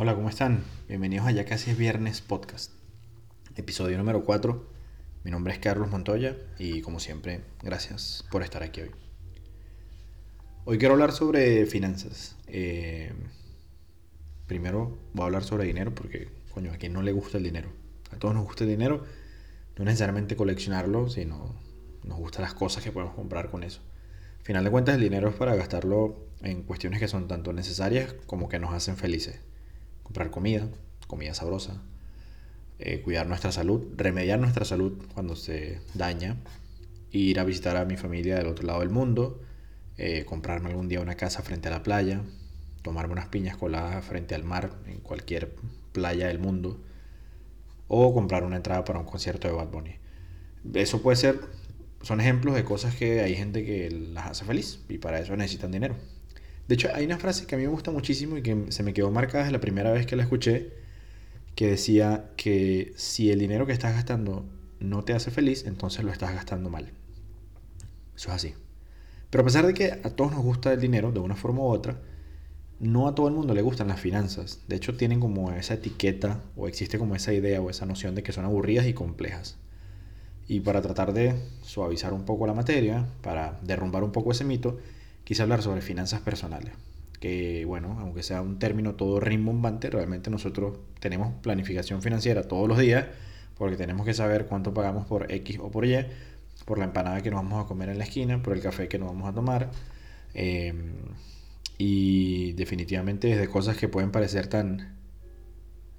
Hola, ¿cómo están? Bienvenidos a Ya Casi es Viernes Podcast, episodio número 4. Mi nombre es Carlos Montoya y como siempre, gracias por estar aquí hoy. Hoy quiero hablar sobre finanzas. Eh, primero voy a hablar sobre dinero porque, coño, a quien no le gusta el dinero. A todos nos gusta el dinero, no necesariamente coleccionarlo, sino nos gustan las cosas que podemos comprar con eso. Al final de cuentas, el dinero es para gastarlo en cuestiones que son tanto necesarias como que nos hacen felices comprar comida, comida sabrosa, eh, cuidar nuestra salud, remediar nuestra salud cuando se daña, ir a visitar a mi familia del otro lado del mundo, eh, comprarme algún día una casa frente a la playa, tomarme unas piñas coladas frente al mar en cualquier playa del mundo, o comprar una entrada para un concierto de Bad Bunny. Eso puede ser, son ejemplos de cosas que hay gente que las hace feliz y para eso necesitan dinero. De hecho, hay una frase que a mí me gusta muchísimo y que se me quedó marcada desde la primera vez que la escuché, que decía que si el dinero que estás gastando no te hace feliz, entonces lo estás gastando mal. Eso es así. Pero a pesar de que a todos nos gusta el dinero de una forma u otra, no a todo el mundo le gustan las finanzas. De hecho, tienen como esa etiqueta o existe como esa idea o esa noción de que son aburridas y complejas. Y para tratar de suavizar un poco la materia, para derrumbar un poco ese mito, quise hablar sobre finanzas personales. Que bueno, aunque sea un término todo rimbombante, realmente nosotros tenemos planificación financiera todos los días porque tenemos que saber cuánto pagamos por X o por Y, por la empanada que nos vamos a comer en la esquina, por el café que nos vamos a tomar. Eh, y definitivamente desde cosas que pueden parecer tan,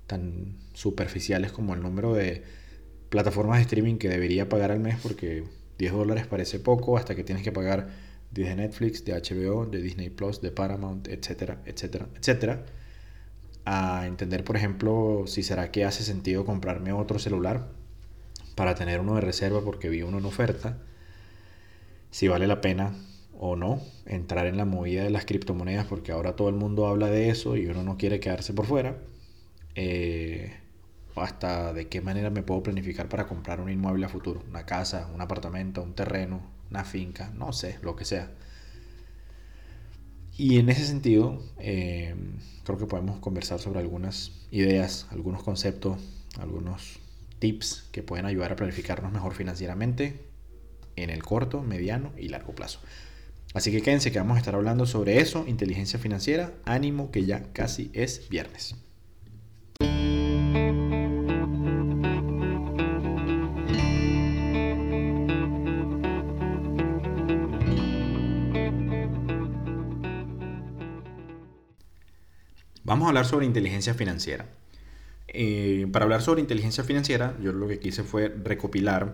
tan superficiales como el número de plataformas de streaming que debería pagar al mes porque 10 dólares parece poco hasta que tienes que pagar de Netflix, de HBO, de Disney Plus, de Paramount, etcétera, etcétera, etcétera. A entender, por ejemplo, si será que hace sentido comprarme otro celular para tener uno de reserva porque vi uno en oferta. Si vale la pena o no entrar en la movida de las criptomonedas porque ahora todo el mundo habla de eso y uno no quiere quedarse por fuera. Eh, hasta de qué manera me puedo planificar para comprar un inmueble a futuro, una casa, un apartamento, un terreno, una finca, no sé, lo que sea. Y en ese sentido, eh, creo que podemos conversar sobre algunas ideas, algunos conceptos, algunos tips que pueden ayudar a planificarnos mejor financieramente en el corto, mediano y largo plazo. Así que quédense que vamos a estar hablando sobre eso, inteligencia financiera, ánimo que ya casi es viernes. Vamos a hablar sobre inteligencia financiera. Eh, para hablar sobre inteligencia financiera, yo lo que quise fue recopilar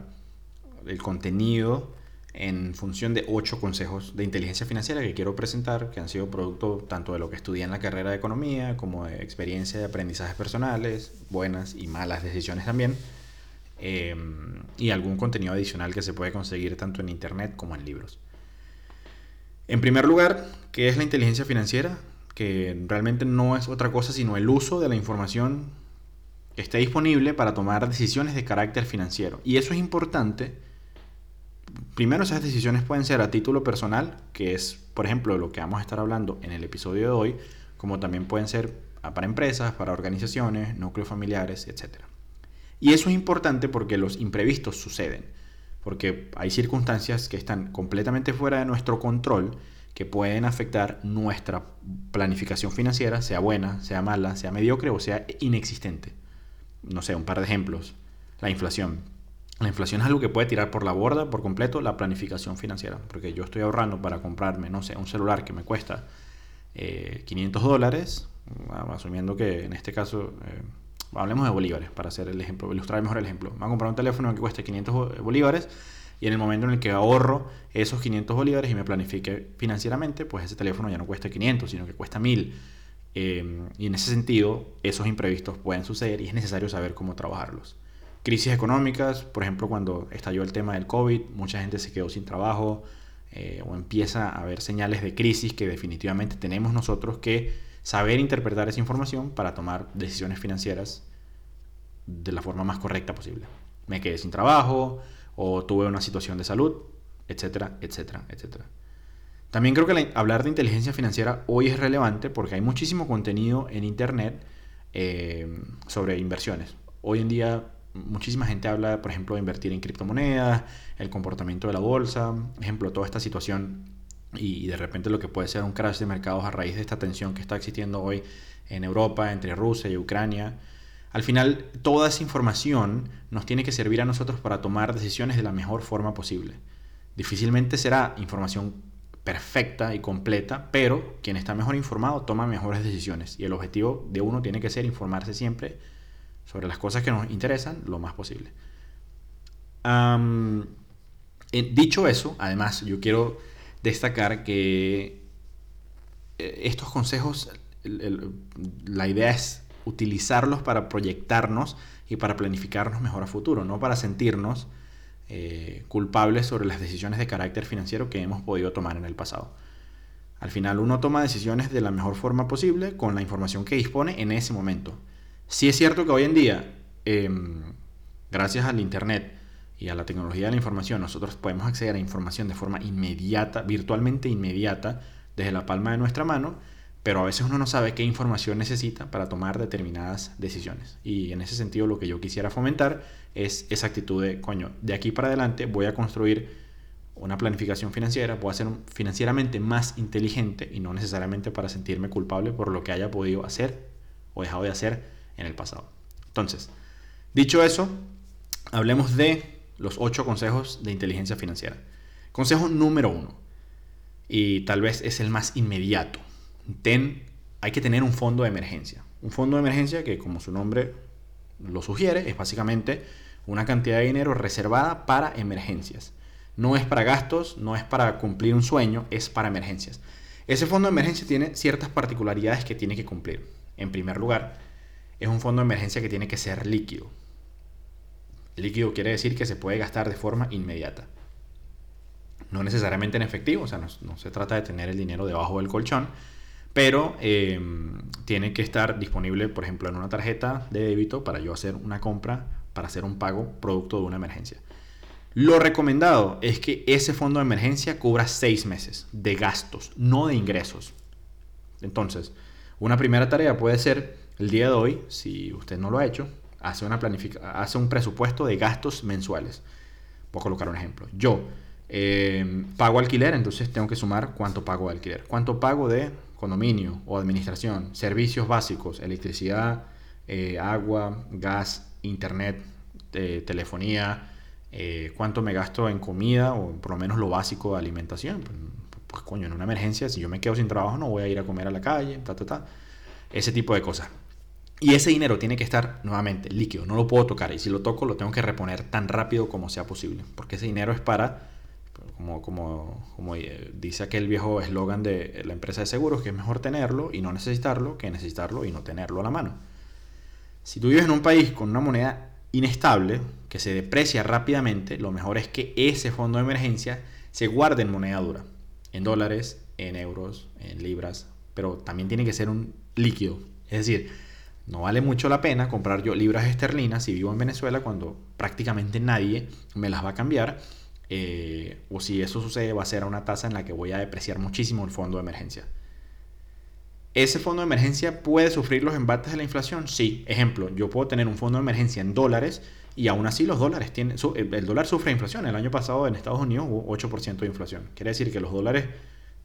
el contenido en función de ocho consejos de inteligencia financiera que quiero presentar, que han sido producto tanto de lo que estudié en la carrera de economía, como de experiencia de aprendizajes personales, buenas y malas decisiones también, eh, y algún contenido adicional que se puede conseguir tanto en internet como en libros. En primer lugar, ¿qué es la inteligencia financiera? Que realmente no es otra cosa sino el uso de la información que esté disponible para tomar decisiones de carácter financiero. Y eso es importante. Primero, esas decisiones pueden ser a título personal, que es, por ejemplo, lo que vamos a estar hablando en el episodio de hoy, como también pueden ser para empresas, para organizaciones, núcleos familiares, etc. Y eso es importante porque los imprevistos suceden, porque hay circunstancias que están completamente fuera de nuestro control que pueden afectar nuestra planificación financiera, sea buena, sea mala, sea mediocre o sea inexistente. No sé, un par de ejemplos. La inflación. La inflación es algo que puede tirar por la borda por completo la planificación financiera, porque yo estoy ahorrando para comprarme, no sé, un celular que me cuesta 500 eh, dólares, asumiendo que en este caso, eh, hablemos de bolívares, para hacer el ejemplo, ilustrar mejor el ejemplo. Me voy a comprar un teléfono que cueste 500 bolívares y en el momento en el que ahorro esos 500 bolívares y me planifique financieramente, pues ese teléfono ya no cuesta 500, sino que cuesta 1000. Em, y en ese sentido, esos imprevistos pueden suceder y es necesario saber cómo trabajarlos. Crisis económicas, por ejemplo, cuando estalló el tema del COVID, mucha gente se quedó sin trabajo eh, o empieza a haber señales de crisis que definitivamente tenemos nosotros que saber interpretar esa información para tomar decisiones financieras de la forma más correcta posible. Me quedé sin trabajo, o tuve una situación de salud, etcétera, etcétera, etcétera. También creo que hablar de inteligencia financiera hoy es relevante porque hay muchísimo contenido en Internet eh, sobre inversiones. Hoy en día muchísima gente habla, por ejemplo, de invertir en criptomonedas, el comportamiento de la bolsa, ejemplo, toda esta situación y de repente lo que puede ser un crash de mercados a raíz de esta tensión que está existiendo hoy en Europa entre Rusia y Ucrania. Al final, toda esa información nos tiene que servir a nosotros para tomar decisiones de la mejor forma posible. Difícilmente será información perfecta y completa, pero quien está mejor informado toma mejores decisiones y el objetivo de uno tiene que ser informarse siempre sobre las cosas que nos interesan lo más posible. dicho eso, además yo quiero destacar que eh, estos consejos, la idea es utilizarlos para proyectarnos y para planificarnos mejor a futuro, no para sentirnos eh, culpables sobre las decisiones de carácter financiero que hemos podido tomar en el pasado. Al final uno toma decisiones de la mejor forma posible con la información que dispone en ese momento. Si es cierto que hoy en día, em, gracias al Internet y a la tecnología de la información, nosotros podemos acceder a información de forma inmediata, virtualmente inmediata, desde la palma de nuestra mano, pero a veces uno no sabe qué información necesita para tomar determinadas decisiones. Y en ese sentido lo que yo quisiera fomentar es esa actitud de, coño, de aquí para adelante voy a construir una planificación financiera, voy a ser financieramente más inteligente y no necesariamente para sentirme culpable por lo que haya podido hacer o dejado de hacer en el pasado. Entonces, dicho eso, hablemos de los ocho consejos de inteligencia financiera. Consejo número uno, y tal vez es el más inmediato. Ten, hay que tener un fondo de emergencia. Un fondo de emergencia que, como su nombre lo sugiere, es básicamente una cantidad de dinero reservada para emergencias. No es para gastos, no es para cumplir un sueño, es para emergencias. Ese fondo de emergencia tiene ciertas particularidades que tiene que cumplir. En primer lugar, es un fondo de emergencia que tiene que ser líquido. Líquido quiere decir que se puede gastar de forma inmediata. No necesariamente en efectivo, o sea, no, se trata de tener el dinero debajo del colchón, pero eh, tiene que estar disponible, por ejemplo, en una tarjeta de débito para yo hacer una compra, para hacer un pago producto de una emergencia. Lo recomendado es que ese fondo de emergencia cubra seis meses de gastos, no de ingresos. Entonces, una primera tarea puede ser el día de hoy, si usted no lo ha hecho, hace, una hace un presupuesto de gastos mensuales. Voy a colocar un ejemplo. Yo eh, pago alquiler, entonces tengo que sumar cuánto pago de alquiler. Cuánto pago de condominio o administración, servicios básicos, electricidad, eh, agua, gas, internet, eh, telefonía, cuánto me gasto en comida o por lo menos lo básico de alimentación. Pues, pues, coño, en una emergencia, si yo me quedo sin trabajo no voy a ir a comer a la calle, ta, ta, ta. Ese tipo de cosas. Y ese dinero tiene que estar nuevamente líquido, no lo puedo tocar. Y si lo toco, lo tengo que reponer tan rápido como sea posible. Porque ese dinero es para, como, como, como eh, dice aquel viejo eslogan de la empresa de seguros, que es mejor tenerlo y no necesitarlo que necesitarlo y no tenerlo a la mano. Si tú vives en un país con una moneda inestable, que se deprecia rápidamente, lo mejor es que ese fondo de emergencia se guarde en moneda dura, en dólares, en euros, en libras, pero también tiene que ser un líquido. Es decir, no vale mucho la pena comprar yo libras esterlinas si vivo en Venezuela cuando prácticamente nadie me las va a cambiar. Eh, o si eso sucede va a ser a una tasa en la que voy a depreciar muchísimo el fondo de emergencia. ¿Ese fondo de emergencia puede sufrir los embates de la inflación? Sí. Ejemplo, yo puedo tener un fondo de emergencia en dólares y aún así los dólares tienen... El dólar sufre inflación. El año pasado en Estados Unidos hubo 8% de inflación. Quiere decir que los dólares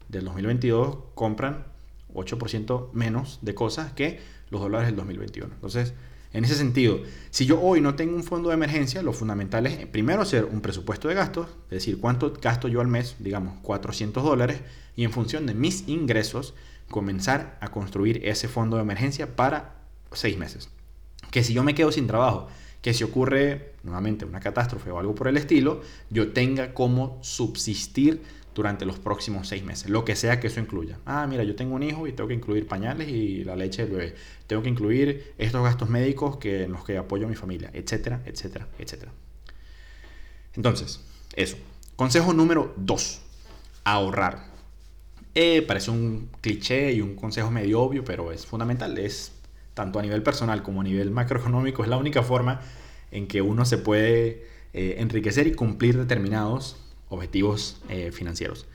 del 2022 compran 8% menos de cosas que los dólares del 2021. Entonces, en ese sentido, si yo hoy no tengo un fondo de emergencia, lo fundamental es primero hacer un presupuesto de gastos, es decir, cuánto gasto yo al mes, digamos 400 dólares, y en función de mis ingresos, comenzar a construir ese fondo de emergencia para seis meses. Que si yo me quedo sin trabajo, que si ocurre nuevamente una catástrofe o algo por el estilo, yo tenga cómo subsistir durante los próximos seis meses, lo que sea que eso incluya. Ah, mira, yo tengo un hijo y tengo que incluir pañales y la leche del bebé. Tengo que incluir estos gastos médicos que, en los que apoyo a mi familia, etcétera, etcétera, etcétera. Entonces, eso. Consejo número dos, ahorrar. Eh, parece un cliché y un consejo medio obvio, pero es fundamental. Es tanto a nivel personal como a nivel macroeconómico, es la única forma en que uno se puede eh, enriquecer y cumplir determinados objetivos eh, financieros.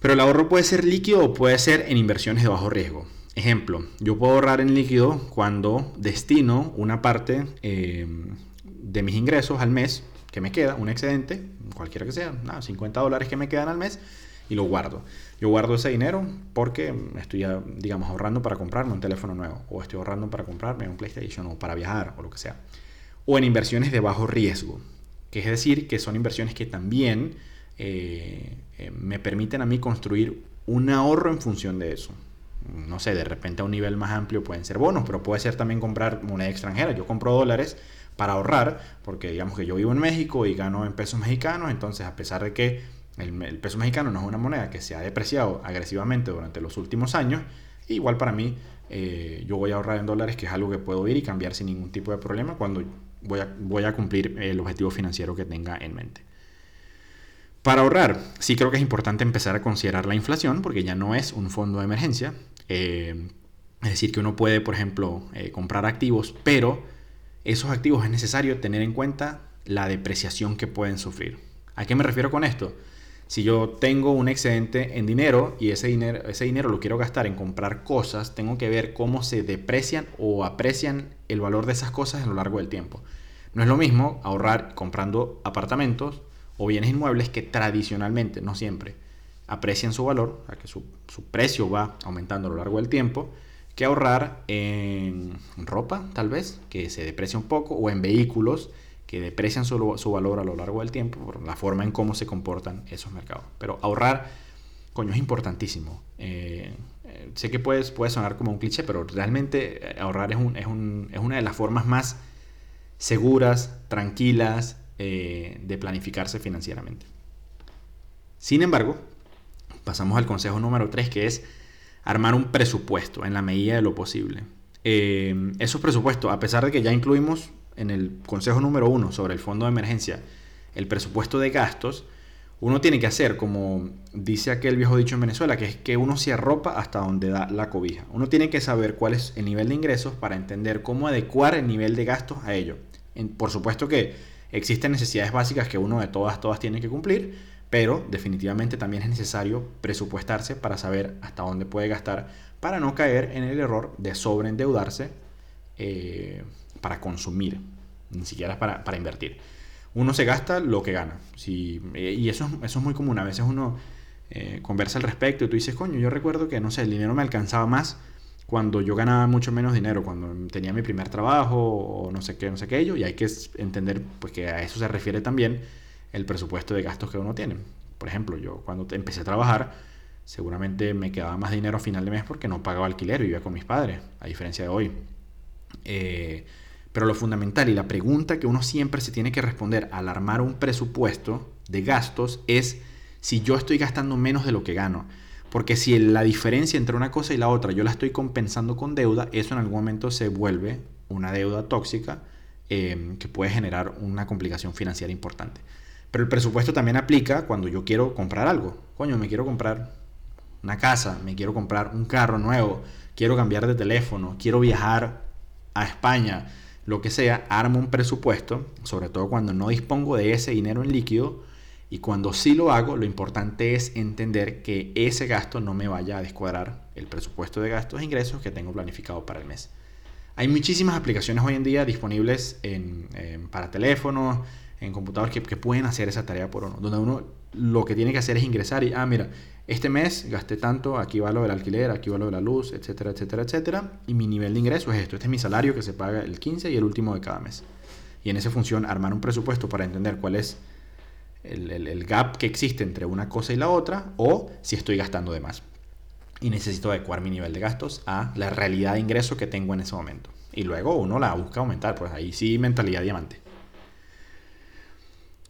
Pero el ahorro puede ser líquido o puede ser en inversiones de bajo riesgo. ejemplo, yo puedo ahorrar en líquido cuando destino una parte eh, de mis ingresos al mes que me queda, un excedente, cualquiera que sea, nada, 50 dólares que me quedan al mes y lo guardo. Yo guardo ese dinero porque estoy, digamos, ahorrando para comprarme un teléfono nuevo, o estoy ahorrando para comprarme un PlayStation, o para viajar, o lo que sea. O en inversiones de bajo riesgo, que es decir, que son inversiones que también eh, eh, me permiten a mí construir un ahorro en función de eso. No sé, de repente a un nivel más amplio pueden ser bonos, pero puede ser también comprar moneda extranjera. Yo compro dólares para ahorrar, porque digamos que yo vivo en México y gano en pesos mexicanos, entonces a pesar de que el, peso mexicano no es una moneda que se ha depreciado agresivamente durante los últimos años, igual para mí eh, yo voy a ahorrar en dólares, que es algo que puedo ir y cambiar sin ningún tipo de problema cuando voy a, cumplir el objetivo financiero que tenga en mente. Para ahorrar, sí creo que es importante empezar a considerar la inflación, porque ya no es un fondo de emergencia. Eh, es decir, que uno puede, por ejemplo, eh, comprar activos, pero esos activos es necesario tener en cuenta la depreciación que pueden sufrir. ¿A qué me refiero con esto? Si yo tengo un excedente en dinero y ese dinero, ese dinero lo quiero gastar en comprar cosas, tengo que ver cómo se deprecian o aprecian el valor de esas cosas a lo largo del tiempo. No es lo mismo ahorrar comprando apartamentos o bienes inmuebles que tradicionalmente, no siempre, aprecian su valor, a que su, su precio va aumentando a lo largo del tiempo, que ahorrar en ropa, tal vez, que se deprecia un poco, o en vehículos que deprecian su, su, valor a lo largo del tiempo por la forma en cómo se comportan esos mercados. Pero ahorrar, coño, es importantísimo. Eh, eh, sé que puede, puede sonar como un cliché, pero realmente eh, ahorrar es, un, es, un, es una de las formas más seguras, tranquilas de planificarse financieramente. Sin embargo, pasamos al consejo número 3, que es armar un presupuesto en la medida de lo posible. Eh, esos presupuestos, a pesar de que ya incluimos en el consejo número uno sobre el fondo de emergencia el presupuesto de gastos, uno tiene que hacer, como dice aquel viejo dicho en Venezuela, que es que uno se arropa hasta donde da la cobija. Uno tiene que saber cuál es el nivel de ingresos para entender cómo adecuar el nivel de gastos a ello. por supuesto que existen necesidades básicas que uno de todas, todas tiene que cumplir, pero definitivamente también es necesario presupuestarse para saber hasta dónde puede gastar para no caer en el error de sobreendeudarse eh, para consumir, ni siquiera para, para, invertir. Uno se gasta lo que gana. Si, y eso, eso es muy común. A veces uno eh, conversa al respecto y tú dices, coño, yo recuerdo que, no sé, el dinero me alcanzaba más cuando yo ganaba mucho menos dinero, cuando tenía mi primer trabajo o no sé qué, no sé qué, y hay que entender pues, que a eso se refiere también el presupuesto de gastos que uno tiene. Por ejemplo, yo cuando empecé a trabajar, seguramente me quedaba más dinero a final de mes porque no pagaba alquiler, vivía con mis padres, a diferencia de hoy. Eh, pero lo fundamental y la pregunta que uno siempre se tiene que responder al armar un presupuesto de gastos es si yo estoy gastando menos de lo que gano. Porque si la diferencia entre una cosa y la otra yo la estoy compensando con deuda, eso en algún momento se vuelve una deuda tóxica eh, que puede generar una complicación financiera importante. Pero el presupuesto también aplica cuando yo quiero comprar algo. Coño, me quiero comprar una casa, me quiero comprar un carro nuevo, quiero cambiar de teléfono, quiero viajar a España, lo que sea, armo un presupuesto, sobre todo cuando no dispongo de ese dinero en líquido. Y cuando sí lo hago, lo importante es entender que ese gasto no me vaya a descuadrar el presupuesto de gastos e ingresos que tengo planificado para el mes. Hay muchísimas aplicaciones hoy en día disponibles en, para teléfonos, en computador que, pueden hacer esa tarea por uno. Donde uno lo que tiene que hacer es ingresar y, ah, mira, este mes gasté tanto, aquí va lo del alquiler, aquí va lo de la luz, etcétera, etcétera, etcétera. Y mi nivel de ingreso es esto. Este es mi salario que se paga el 15 y el último de cada mes. Y en esa función armar un presupuesto para entender cuál es el, el gap que existe entre una cosa y la otra o si estoy gastando de más. Y necesito adecuar mi nivel de gastos a la realidad de ingreso que tengo en ese momento. Y luego uno la busca aumentar, pues ahí sí mentalidad diamante.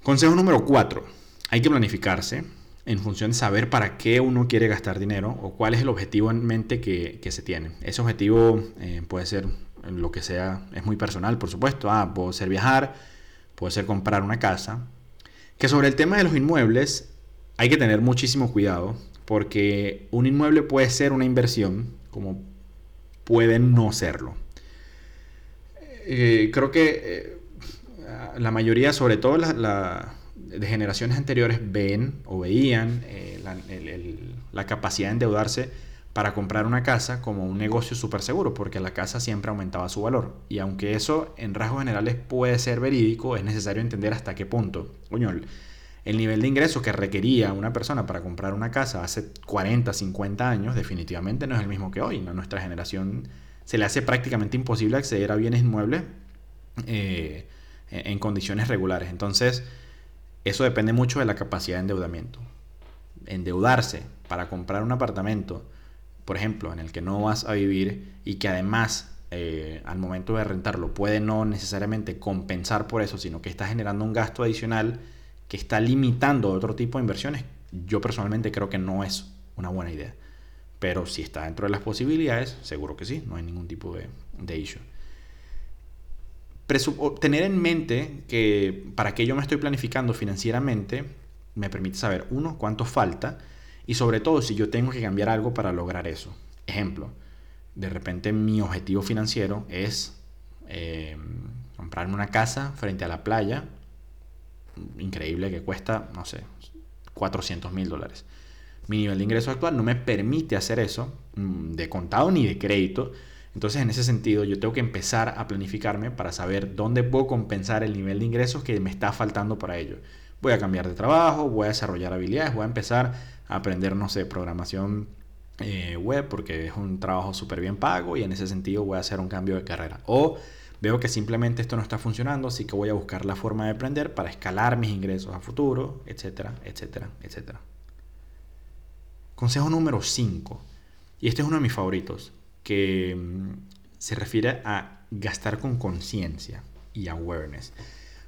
Consejo número 4. Hay que planificarse en función de saber para qué uno quiere gastar dinero o cuál es el objetivo en mente que, se tiene. Ese objetivo eh, puede ser lo que sea, es muy personal, por supuesto. Ah, puede ser viajar, puede ser comprar una casa. Que sobre el tema de los inmuebles hay que tener muchísimo cuidado porque un inmueble puede ser una inversión como puede no serlo. Eh, creo que eh, la mayoría, sobre todo la, de generaciones anteriores, ven o veían eh, la, capacidad de endeudarse para comprar una casa como un negocio súper seguro, porque la casa siempre aumentaba su valor. Y aunque eso en rasgos generales puede ser verídico, es necesario entender hasta qué punto. Coño, el nivel de ingreso que requería una persona para comprar una casa hace 40, 50 años definitivamente no es el mismo que hoy. ¿no? Nuestra generación se le hace prácticamente imposible acceder a bienes inmuebles eh, en condiciones regulares. Entonces, eso depende mucho de la capacidad de endeudamiento. Endeudarse para comprar un apartamento por ejemplo, en el que no vas a vivir y que además eh, al momento de rentarlo puede no necesariamente compensar por eso, sino que está generando un gasto adicional que está limitando otro tipo de inversiones, yo personalmente creo que no es una buena idea. Pero si está dentro de las posibilidades, seguro que sí, no hay ningún tipo de, de issue. Tener en mente que para qué yo me estoy planificando financieramente me permite saber, uno, cuánto falta, y sobre todo si yo tengo que cambiar algo para lograr eso. Ejemplo, de repente mi objetivo financiero es eh, comprarme una casa frente a la playa, increíble que cuesta, no sé, 400 mil dólares. Mi nivel de ingreso actual no me permite hacer eso, mm, de contado ni de crédito. Entonces, en ese sentido, yo tengo que empezar a planificarme para saber dónde puedo compensar el nivel de ingresos que me está faltando para ello. Voy a cambiar de trabajo, voy a desarrollar habilidades, voy a empezar aprender, no sé, programación eh, web porque es un trabajo súper bien pago y en ese sentido voy a hacer un cambio de carrera. O veo que simplemente esto no está funcionando, así que voy a buscar la forma de aprender para escalar mis ingresos a futuro, etcétera, etcétera, etcétera. Consejo número 5. Y este es uno de mis favoritos, que mm, se refiere a gastar con conciencia y awareness.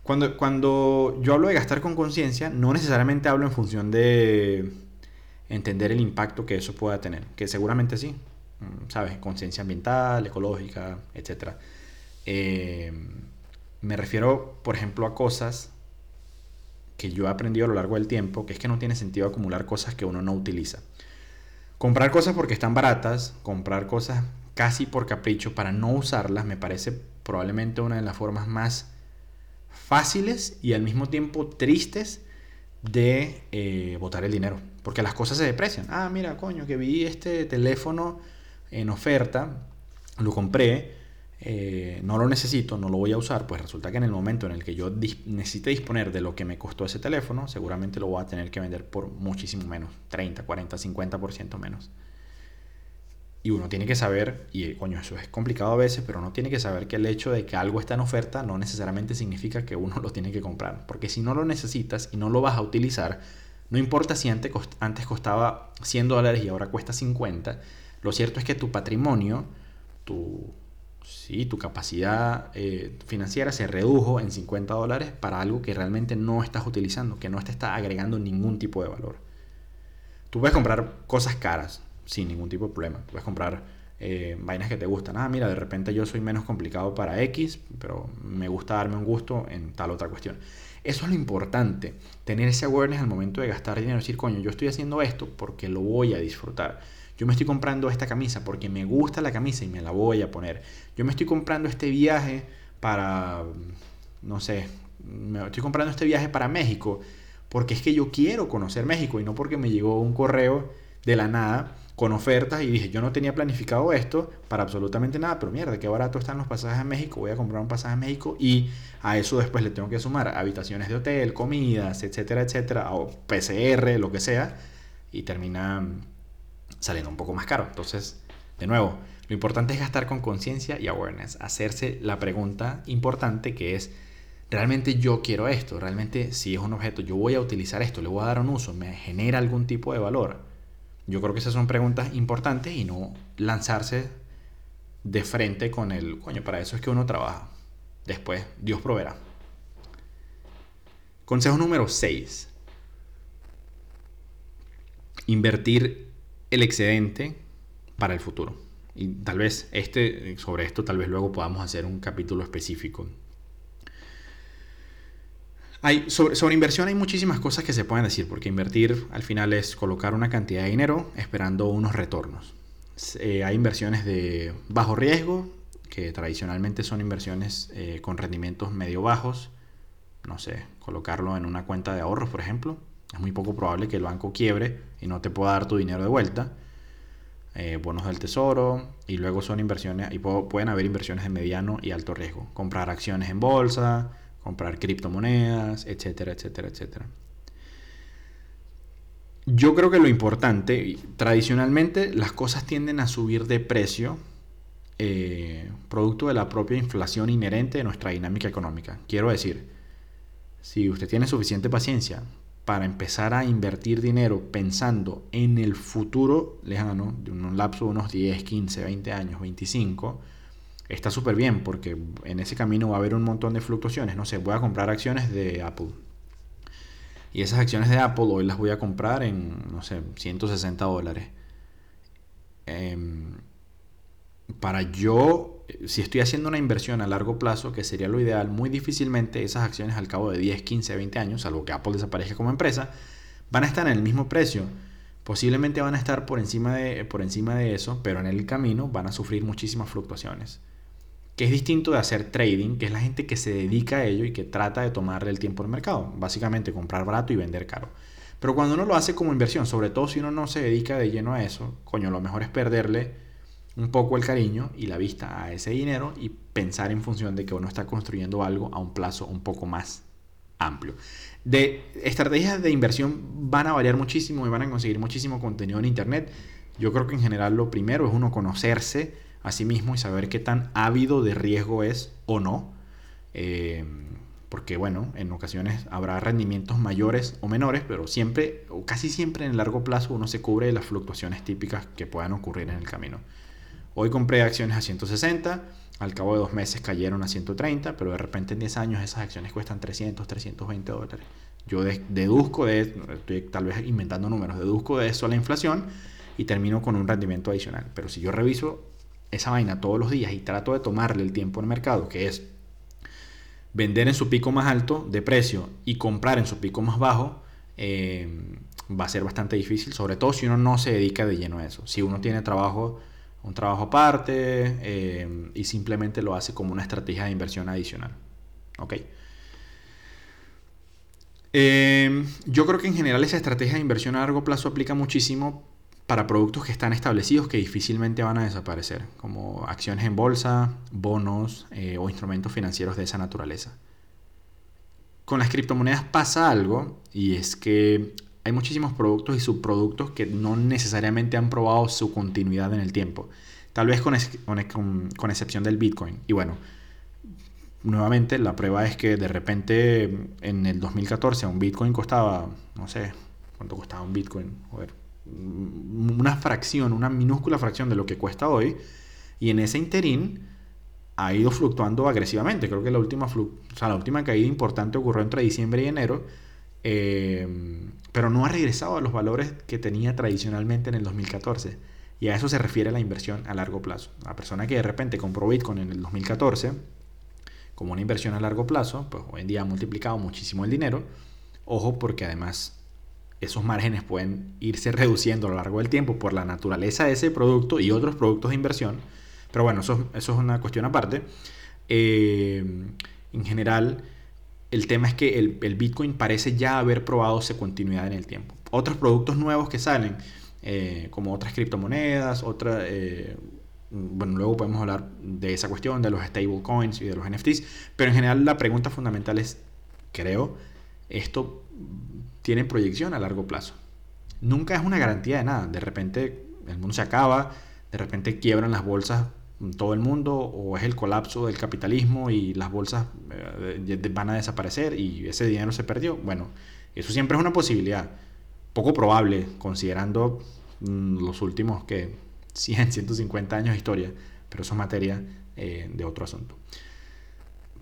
Cuando, cuando yo hablo de gastar con conciencia, no necesariamente hablo en función de entender el impacto que eso pueda tener, que seguramente sí, mm, ¿sabes? Conciencia ambiental, ecológica, etc. Eh, me refiero, por ejemplo, a cosas que yo he aprendido a lo largo del tiempo, que es que no tiene sentido acumular cosas que uno no utiliza. Comprar cosas porque están baratas, comprar cosas casi por capricho para no usarlas, me parece probablemente una de las formas más fáciles y al mismo tiempo tristes de eh, botar el dinero. Porque las cosas se deprecian. Ah, mira, coño, que vi este teléfono en oferta, lo compré, eh, no lo necesito, no lo voy a usar, pues resulta que en el momento en el que yo necesite disponer de lo que me costó ese teléfono, seguramente lo voy a tener que vender por muchísimo menos, 30, 40, 50% menos. Y uno tiene que saber, y coño, eso es complicado a veces, pero uno tiene que saber que el hecho de que algo está en oferta no necesariamente significa que uno lo tiene que comprar. Porque si no lo necesitas y no lo vas a utilizar, no importa si antes, costaba 100 dólares y ahora cuesta 50, lo cierto es que tu patrimonio, tu, sí, tu capacidad eh, financiera se redujo en 50 dólares para algo que realmente no estás utilizando, que no te está agregando ningún tipo de valor. Tú puedes comprar cosas caras, sin ningún tipo de problema. Puedes comprar eh, vainas que te gustan. Ah, mira, de repente yo soy menos complicado para X, pero me gusta darme un gusto en tal otra cuestión. Eso es lo importante, tener ese awareness al momento de gastar dinero, decir, coño, yo estoy haciendo esto porque lo voy a disfrutar. Yo me estoy comprando esta camisa porque me gusta la camisa y me la voy a poner. Yo me estoy comprando este viaje para, no sé, me estoy comprando este viaje para México porque es que yo quiero conocer México y no porque me llegó un correo de la nada con ofertas y dije, yo no tenía planificado esto para absolutamente nada, pero mierda, qué barato están los pasajes a México, voy a comprar un pasaje a México y a eso después le tengo que sumar habitaciones de hotel, comidas, etcétera, etcétera, o PCR, lo que sea, y termina saliendo un poco más caro. Entonces, de nuevo, lo importante es gastar con conciencia y awareness, hacerse la pregunta importante que es, ¿realmente yo quiero esto? ¿Realmente si es un objeto, yo voy a utilizar esto, le voy a dar un uso, me genera algún tipo de valor? Yo creo que esas son preguntas importantes y no lanzarse de frente con el, coño, para eso es que uno trabaja. Después, Dios proveerá. Consejo número 6. Invertir el excedente para el futuro. Y tal vez este, sobre esto, tal vez luego podamos hacer un capítulo específico hay, sobre, inversión hay muchísimas cosas que se pueden decir, porque invertir al final es colocar una cantidad de dinero esperando unos retornos. Eh, hay inversiones de bajo riesgo, que tradicionalmente son inversiones eh, con rendimientos medio bajos. No sé, colocarlo en una cuenta de ahorros, por ejemplo. Es muy poco probable que el banco quiebre y no te pueda dar tu dinero de vuelta. Eh, bonos del tesoro y luego son inversiones, y pueden haber inversiones de mediano y alto riesgo. Comprar acciones en bolsa, comprar criptomonedas, etcétera, etcétera, etcétera. Yo creo que lo importante, tradicionalmente las cosas tienden a subir de precio eh, producto de la propia inflación inherente de nuestra dinámica económica. Quiero decir, si usted tiene suficiente paciencia para empezar a invertir dinero pensando en el futuro lejano, de un lapso de unos 10, 15, 20 años, 25, está súper bien porque en ese camino va a haber un montón de fluctuaciones. No sé, voy a comprar acciones de Apple. Y esas acciones de Apple hoy las voy a comprar en, no sé, 160 dólares. Em, para yo, si estoy haciendo una inversión a largo plazo, que sería lo ideal, muy difícilmente esas acciones al cabo de 10, 15, 20 años, salvo que Apple desaparezca como empresa, van a estar en el mismo precio. Posiblemente van a estar por encima de, por encima de eso, pero en el camino van a sufrir muchísimas fluctuaciones. Que es distinto de hacer trading, que es la gente que se dedica a ello y que trata de tomarle el tiempo al mercado. Básicamente comprar barato y vender caro. Pero cuando uno lo hace como inversión, sobre todo si uno no se dedica de lleno a eso, coño, lo mejor es perderle un poco el cariño y la vista a ese dinero y pensar en función de que uno está construyendo algo a un plazo un poco más amplio. De estrategias de inversión van a variar muchísimo y van a conseguir muchísimo contenido en internet. Yo creo que en general lo primero es uno conocerse a sí mismo y saber qué tan ávido de riesgo es o no. Eh, porque bueno, en ocasiones habrá rendimientos mayores o menores, pero siempre o casi siempre en el largo plazo uno se cubre de las fluctuaciones típicas que puedan ocurrir en el camino. Hoy compré acciones a 160, al cabo de dos meses cayeron a 130, pero de repente en 10 años esas acciones cuestan 300, 320 dólares. Yo deduzco de, estoy tal vez inventando números, deduzco de eso la inflación y termino con un rendimiento adicional. Pero si yo reviso esa vaina todos los días y trato de tomarle el tiempo al mercado, que es vender en su pico más alto de precio y comprar en su pico más bajo, eh, va a ser bastante difícil, sobre todo si uno no se dedica de lleno a eso. Si uno tiene trabajo un trabajo aparte eh, y simplemente lo hace como una estrategia de inversión adicional. ¿Ok? Eh, yo creo que en general esa estrategia de inversión a largo plazo aplica muchísimo para productos que están establecidos que difícilmente van a desaparecer, como acciones en bolsa, bonos eh, o instrumentos financieros de esa naturaleza. Con las criptomonedas pasa algo y es que hay muchísimos productos y subproductos que no necesariamente han probado su continuidad en el tiempo. Tal vez con, con, excepción del Bitcoin. Y bueno, nuevamente la prueba es que de repente en el 2014 un Bitcoin costaba, no sé, ¿cuánto costaba un Bitcoin? una fracción, una minúscula fracción de lo que cuesta hoy. Y en ese interín ha ido fluctuando agresivamente. Creo que la última, o sea, la última caída importante ocurrió entre diciembre y enero. Eh, pero no ha regresado a los valores que tenía tradicionalmente en el 2014. Y a eso se refiere la inversión a largo plazo. La persona que de repente compró Bitcoin en el 2014 como una inversión a largo plazo, pues hoy en día ha multiplicado muchísimo el dinero. Ojo porque además esos márgenes pueden irse reduciendo a lo largo del tiempo por la naturaleza de ese producto y otros productos de inversión. Pero bueno, eso, eso es una cuestión aparte. Eh, en general, el tema es que el, Bitcoin parece ya haber probado su continuidad en el tiempo. Otros productos nuevos que salen, eh, como otras criptomonedas, otra, eh, bueno, luego podemos hablar de esa cuestión, de los stablecoins y de los NFTs, pero en general la pregunta fundamental es, creo, ¿esto tiene proyección a largo plazo? Nunca es una garantía de nada, de repente el mundo se acaba, de repente quiebran las bolsas todo el mundo o es el colapso del capitalismo y las bolsas eh, van a desaparecer y ese dinero se perdió. Bueno, eso siempre es una posibilidad, poco probable considerando mm, los últimos que 100, 150 años de historia, pero eso es materia eh, de otro asunto.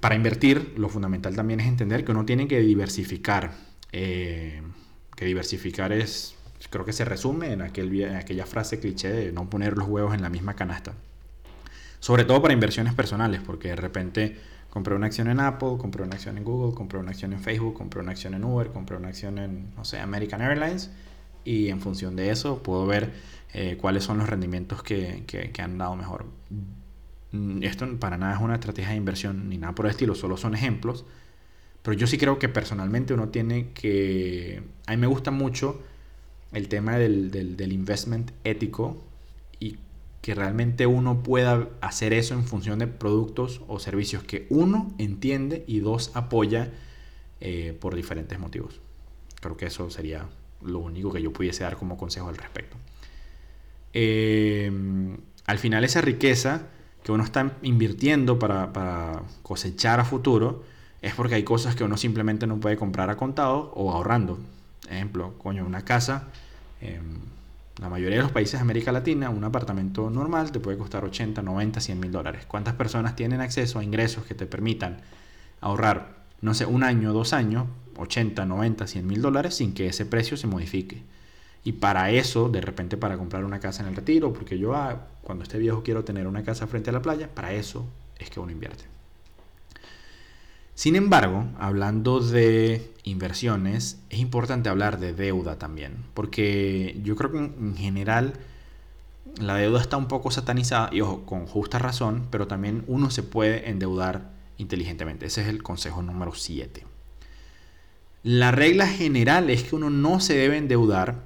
Para invertir, lo fundamental también es entender que uno tiene que diversificar, eh, que diversificar es, creo que se resume en, aquel, en aquella frase cliché de no poner los huevos en la misma canasta. Sobre todo para inversiones personales, porque de repente compré una acción en Apple, compré una acción en Google, compré una acción en Facebook, compré una acción en Uber, compré una acción en, no sé, American Airlines, y en función de eso puedo ver eh, cuáles son los rendimientos que, que, han dado mejor. Mm, esto para nada es una estrategia de inversión ni nada por el estilo, solo son ejemplos. Pero yo sí creo que personalmente uno tiene que... A mí me gusta mucho el tema del, del, del investment ético y que realmente uno pueda hacer eso en función de productos o servicios que uno entiende y dos apoya eh, por diferentes motivos. Creo que eso sería lo único que yo pudiese dar como consejo al respecto. Eh, al final esa riqueza que uno está invirtiendo para, cosechar a futuro es porque hay cosas que uno simplemente no puede comprar a contado o ahorrando. Ejemplo, coño, una casa. en la mayoría de los países de América Latina, un apartamento normal te puede costar 80, 90, 100 mil dólares. ¿Cuántas personas tienen acceso a ingresos que te permitan ahorrar, no sé, un año, dos años, 80, 90, 100 mil dólares sin que ese precio se modifique? Y para eso, de repente para comprar una casa en el retiro, porque yo ah, cuando esté viejo quiero tener una casa frente a la playa, para eso es que uno invierte. Sin embargo, hablando de inversiones, es importante hablar de deuda también, porque yo creo que en general la deuda está un poco satanizada, y ojo, con justa razón, pero también uno se puede endeudar inteligentemente. Ese es el consejo número 7. La regla general es que uno no se debe endeudar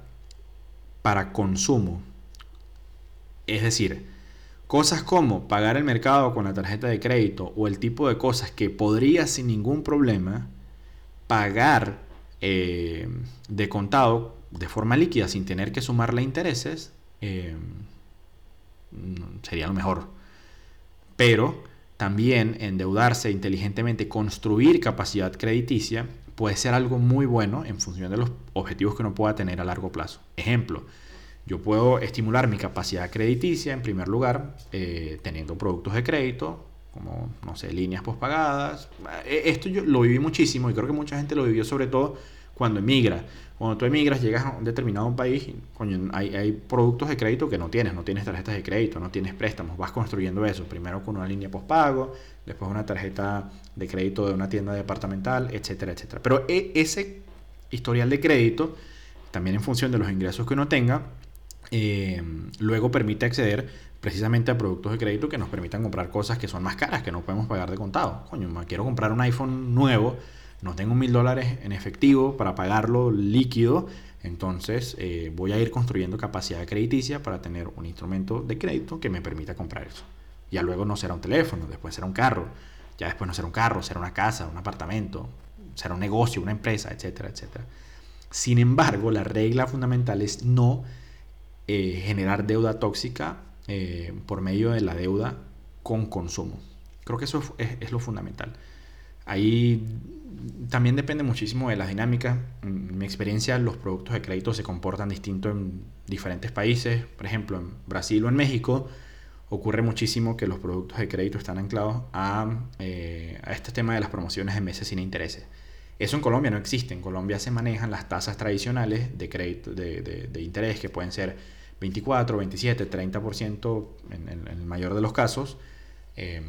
para consumo. Es decir, cosas como pagar el mercado con la tarjeta de crédito o el tipo de cosas que podría sin ningún problema pagar eh, de contado de forma líquida sin tener que sumarle intereses, eh, sería lo mejor. Pero también endeudarse inteligentemente, construir capacidad crediticia, puede ser algo muy bueno en función de los objetivos que uno pueda tener a largo plazo. Ejemplo, yo puedo estimular mi capacidad crediticia en primer lugar eh, teniendo productos de crédito como, no sé, líneas pospagadas. Eh, esto yo lo viví muchísimo y creo que mucha gente lo vivió sobre todo cuando emigra. Cuando tú emigras, llegas a un determinado país, hay, hay, productos de crédito que no tienes, no tienes tarjetas de crédito, no tienes préstamos, vas construyendo eso, primero con una línea postpago, después una tarjeta de crédito de una tienda departamental, etcétera, etcétera. Pero e, ese historial de crédito, también en función de los ingresos que uno tenga, eh, luego permite acceder precisamente a productos de crédito que nos permitan comprar cosas que son más caras, que no podemos pagar de contado. Coño, quiero comprar un iPhone nuevo no tengo mil dólares en efectivo para pagarlo líquido, entonces eh, voy a ir construyendo capacidad crediticia para tener un instrumento de crédito que me permita comprar eso. Ya luego no será un teléfono, después será un carro, ya después no será un carro, será una casa, un apartamento, será un negocio, una empresa, etcétera, etcétera. Sin embargo, la regla fundamental es no eh, generar deuda tóxica eh, por medio de la deuda con consumo. Creo que eso es lo fundamental. Ahí también depende muchísimo de las dinámicas. En mi experiencia, los productos de crédito se comportan distinto en diferentes países. Por ejemplo, en Brasil o en México ocurre muchísimo que los productos de crédito están anclados a, eh, a este tema de las promociones de meses sin intereses. Eso en Colombia no existe. En Colombia se manejan las tasas tradicionales de, crédito, de, de, interés que pueden ser 24, 27, 30% en, en, el mayor de los casos, eh,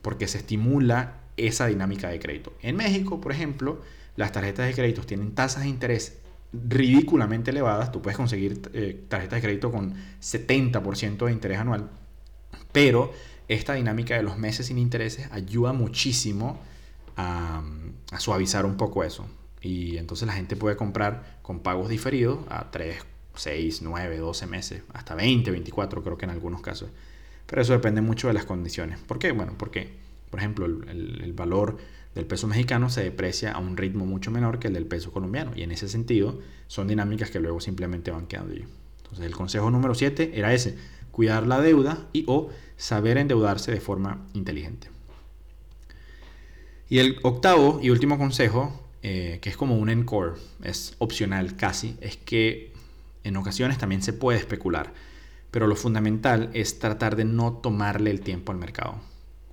porque se estimula esa dinámica de crédito. En México, por ejemplo, las tarjetas de crédito tienen tasas de interés ridículamente elevadas. Tú puedes conseguir eh, tarjetas de crédito con 70% de interés anual. Pero esta dinámica de los meses sin intereses ayuda muchísimo a, a, suavizar un poco eso. Y entonces la gente puede comprar con pagos diferidos a 3, 6, 9, 12 meses, hasta 20, 24 creo que en algunos casos. Pero eso depende mucho de las condiciones. ¿Por qué? Bueno, porque por ejemplo, el, valor del peso mexicano se deprecia a un ritmo mucho menor que el del peso colombiano. Y en ese sentido, son dinámicas que luego simplemente van quedando allí. Entonces, el consejo número 7 era ese, cuidar la deuda y o saber endeudarse de forma inteligente. Y el octavo y último consejo, eh, que es como un encore, es opcional casi, es que en ocasiones también se puede especular, pero lo fundamental es tratar de no tomarle el tiempo al mercado.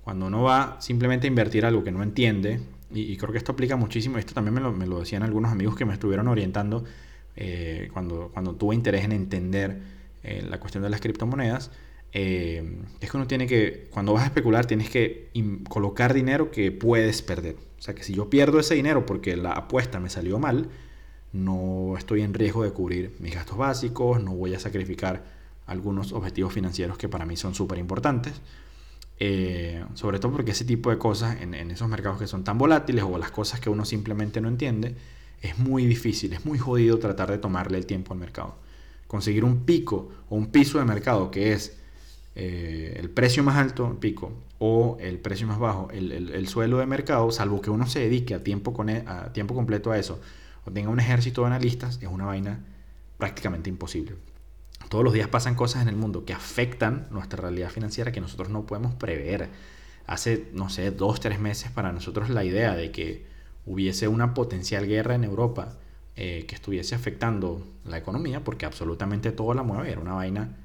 Cuando uno va simplemente a invertir algo que no entiende, y, creo que esto aplica muchísimo, esto también me lo, decían algunos amigos que me estuvieron orientando eh, cuando, cuando tuve interés en entender eh, la cuestión de las criptomonedas, eh, es que uno tiene que, cuando vas a especular, tienes que colocar dinero que puedes perder. O sea que si yo pierdo ese dinero porque la apuesta me salió mal, no estoy en riesgo de cubrir mis gastos básicos, no voy a sacrificar algunos objetivos financieros que para mí son súper importantes. Eh, sobre todo porque ese tipo de cosas en, esos mercados que son tan volátiles o las cosas que uno simplemente no entiende, es muy difícil, es muy jodido tratar de tomarle el tiempo al mercado. conseguir un pico o un piso de mercado que es eh, el precio más alto, pico, o el precio más bajo, el, suelo de mercado, salvo que uno se dedique a tiempo, con, e, a tiempo completo a eso, o tenga un ejército de analistas, es una vaina prácticamente imposible. Todos los días pasan cosas en el mundo que afectan nuestra realidad financiera que nosotros no podemos prever. Hace, no sé, dos, tres meses para nosotros la idea de que hubiese una potencial guerra en Europa eh, que estuviese afectando la economía, porque absolutamente todo la mueve, era una vaina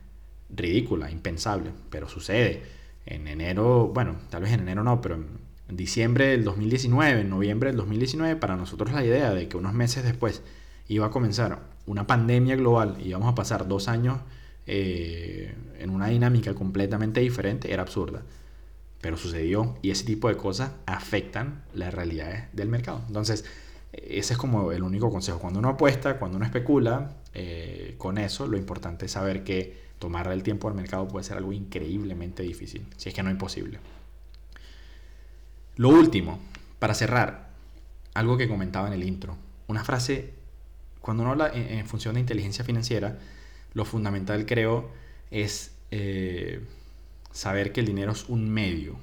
ridícula, impensable, pero sucede. En enero, bueno, tal vez en enero no, pero en diciembre del 2019, en noviembre del 2019, para nosotros la idea de que unos meses después iba a comenzar una pandemia global y íbamos a pasar dos años eh, en una dinámica completamente diferente era absurda. Pero sucedió y ese tipo de cosas afectan las realidades del mercado. Entonces, ese es como el único consejo. Cuando uno apuesta, cuando uno especula eh, con eso, lo importante es saber que tomar el tiempo al mercado puede ser algo increíblemente difícil, si es que no imposible. Lo último, para cerrar, algo que comentaba en el intro, una frase, cuando uno habla en, función de inteligencia financiera, lo fundamental creo es eh, saber que el dinero es un medio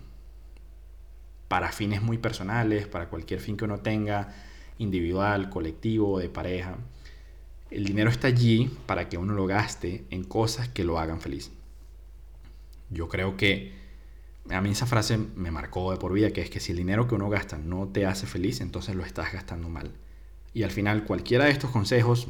para fines muy personales, para cualquier fin que uno tenga, individual, colectivo, de pareja. El dinero está allí para que uno lo gaste en cosas que lo hagan feliz. Yo creo que a mí esa frase me marcó de por vida, que es que si el dinero que uno gasta no te hace feliz, entonces lo estás gastando mal. Y al final cualquiera de estos consejos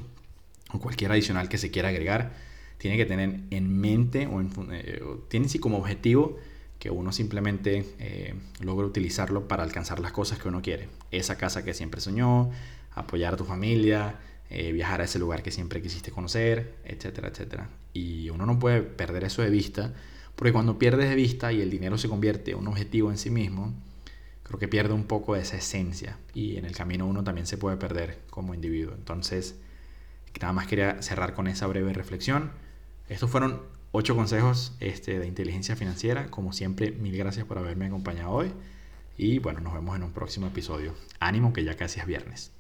o cualquier adicional que se quiera agregar, tiene que tener en mente o, eh, tiene sí como objetivo que uno simplemente eh, logre utilizarlo para alcanzar las cosas que uno quiere. Esa casa que siempre soñó, apoyar a tu familia, eh, viajar a ese lugar que siempre quisiste conocer, etcétera, etcétera. Y uno no puede perder eso de vista, porque cuando pierdes de vista y el dinero se convierte en un objetivo en sí mismo, creo que pierde un poco de esa esencia y en el camino uno también se puede perder como individuo. Entonces, nada más quería cerrar con esa breve reflexión. Estos fueron ocho consejos este, de inteligencia financiera. Como siempre, mil gracias por haberme acompañado hoy. Y bueno, nos vemos en un próximo episodio. Ánimo que ya casi es viernes.